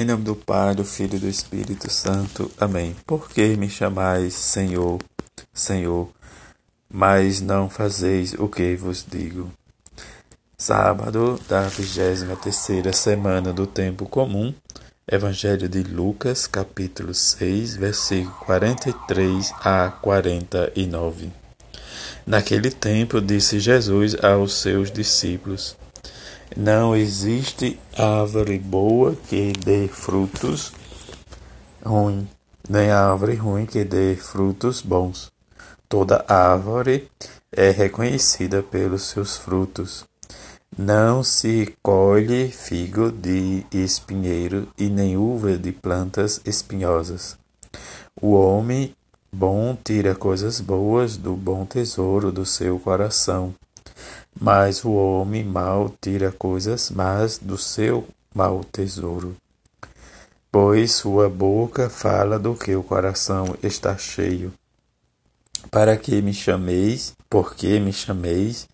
Em nome do Pai, do Filho e do Espírito Santo. Amém. Por que me chamais Senhor, Senhor, mas não fazeis o que vos digo? Sábado da vigésima terceira semana do tempo comum. Evangelho de Lucas, capítulo 6, versículo 43 a 49. Naquele tempo disse Jesus aos seus discípulos: não existe árvore boa que dê frutos ruins, nem árvore ruim que dê frutos bons. Toda árvore é reconhecida pelos seus frutos. Não se colhe figo de espinheiro e nem uva de plantas espinhosas. O homem bom tira coisas boas do bom tesouro do seu coração mas o homem mau tira coisas más do seu mau tesouro. Pois sua boca fala do que o coração está cheio. Para que me chameis, porque me chameis,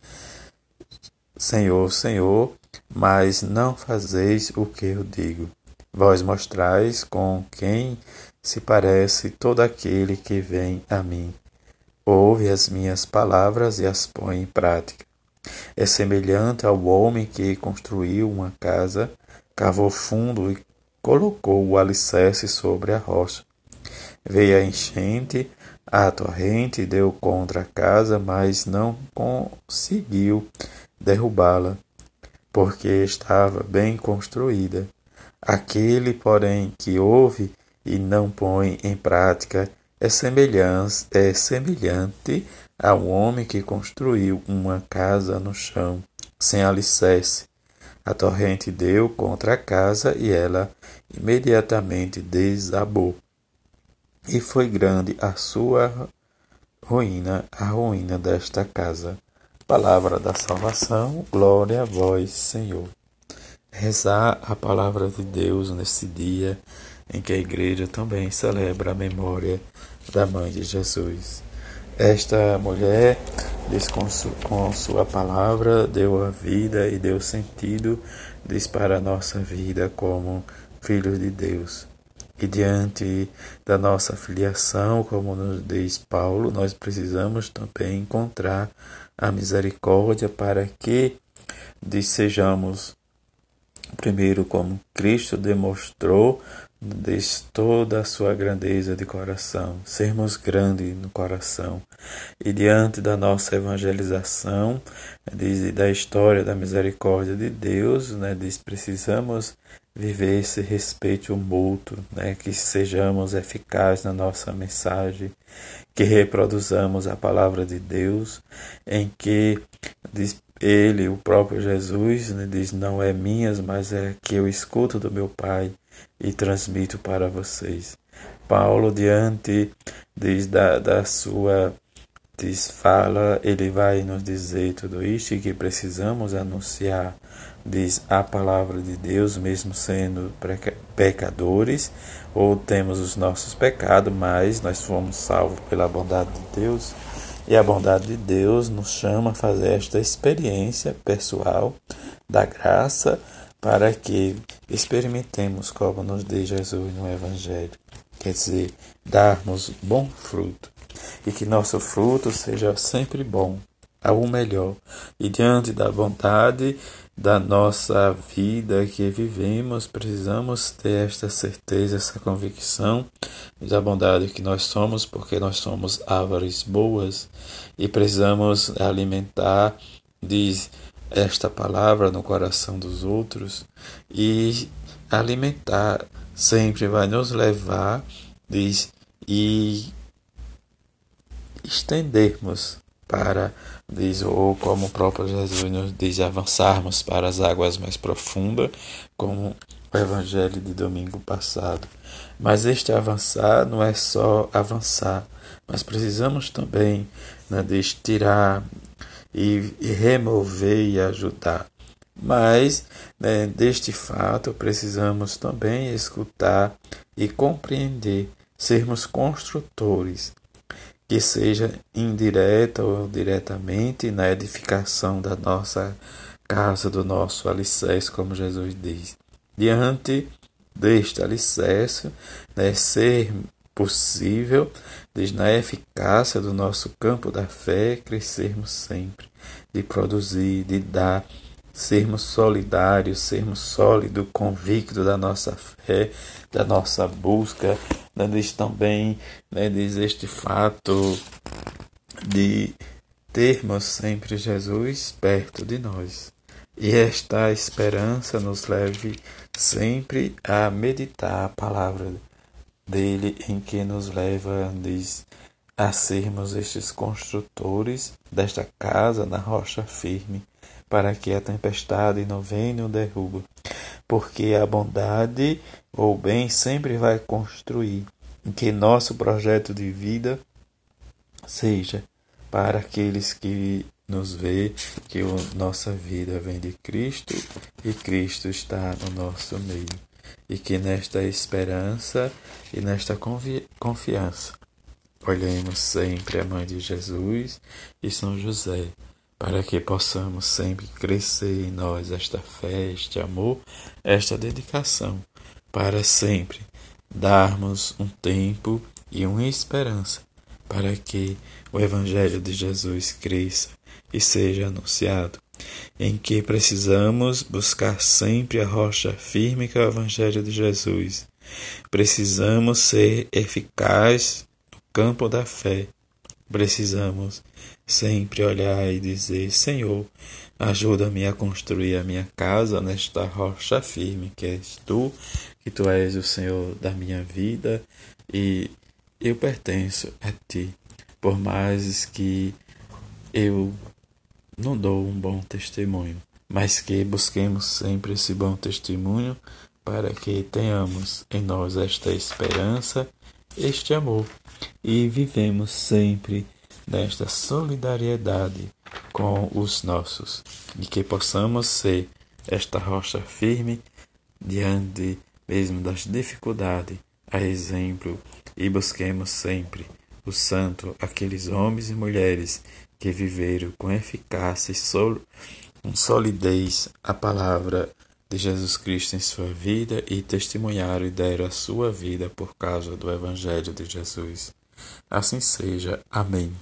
Senhor, Senhor, mas não fazeis o que eu digo. Vós mostrais com quem se parece todo aquele que vem a mim. Ouve as minhas palavras e as põe em prática. É semelhante ao homem que construiu uma casa, cavou fundo e colocou o alicerce sobre a rocha. Veio a enchente, a torrente deu contra a casa, mas não conseguiu derrubá-la, porque estava bem construída. Aquele, porém, que ouve e não põe em prática é semelhante, é semelhante a um homem que construiu uma casa no chão, sem alicerce. A torrente deu contra a casa e ela imediatamente desabou. E foi grande a sua ruína, a ruína desta casa. Palavra da salvação, glória a vós, Senhor. Rezar a palavra de Deus nesse dia em que a igreja também celebra a memória da mãe de Jesus. Esta mulher, com, su, com sua palavra, deu a vida e deu sentido, diz para a nossa vida como filhos de Deus. E diante da nossa filiação, como nos diz Paulo, nós precisamos também encontrar a misericórdia para que sejamos primeiro como Cristo demonstrou Diz toda a sua grandeza de coração, sermos grandes no coração. E diante da nossa evangelização, diz, da história da misericórdia de Deus, né, diz, precisamos viver esse respeito mútuo, né, que sejamos eficazes na nossa mensagem, que reproduzamos a palavra de Deus, em que diz, ele, o próprio Jesus, né, diz: Não é minhas, mas é que eu escuto do meu Pai e transmito para vocês. Paulo, diante diz, da, da sua fala, ele vai nos dizer tudo isto que precisamos anunciar, diz a palavra de Deus, mesmo sendo pecadores, ou temos os nossos pecados, mas nós fomos salvos pela bondade de Deus. E a bondade de Deus nos chama a fazer esta experiência pessoal da graça para que experimentemos como nos diz Jesus no Evangelho, quer dizer, darmos bom fruto e que nosso fruto seja sempre bom, ao melhor, e diante da vontade da nossa vida que vivemos, precisamos ter esta certeza, essa convicção da bondade que nós somos, porque nós somos árvores boas e precisamos alimentar, diz esta palavra no coração dos outros e alimentar sempre vai nos levar diz, e estendermos para, diz, ou como o próprio Jesus nos diz, avançarmos para as águas mais profundas, como o Evangelho de domingo passado. Mas este avançar não é só avançar, mas precisamos também né, tirar e, e remover e ajudar. Mas né, deste fato precisamos também escutar e compreender, sermos construtores, que seja indireta ou diretamente na edificação da nossa casa, do nosso alicerce, como Jesus diz. Diante deste alicerce, né, ser possível, diz na eficácia do nosso campo da fé, crescermos sempre, de produzir, de dar, sermos solidários, sermos sólidos, convictos da nossa fé, da nossa busca, né, diz também, né, diz este fato de termos sempre Jesus perto de nós. E esta esperança nos leve sempre a meditar a palavra dele, em que nos leva a sermos estes construtores desta casa na rocha firme, para que a tempestade não venha o derruba. Porque a bondade ou bem sempre vai construir, em que nosso projeto de vida seja para aqueles que nos vê que a nossa vida vem de Cristo e Cristo está no nosso meio. E que nesta esperança e nesta confiança olhemos sempre a Mãe de Jesus e São José, para que possamos sempre crescer em nós esta fé, este amor, esta dedicação, para sempre darmos um tempo e uma esperança para que o Evangelho de Jesus cresça e seja anunciado, em que precisamos buscar sempre a rocha firme que é o Evangelho de Jesus. Precisamos ser eficazes no campo da fé. Precisamos sempre olhar e dizer: Senhor, ajuda-me a construir a minha casa nesta rocha firme que és tu, que tu és o Senhor da minha vida e eu pertenço a ti, por mais que eu não dou um bom testemunho, mas que busquemos sempre esse bom testemunho para que tenhamos em nós esta esperança, este amor e vivemos sempre nesta solidariedade com os nossos e que possamos ser esta rocha firme diante mesmo das dificuldades, a exemplo e busquemos sempre o santo, aqueles homens e mulheres que viveram com eficácia e sol, com solidez a palavra de Jesus Cristo em sua vida e testemunharam e deram a sua vida por causa do Evangelho de Jesus. Assim seja. Amém.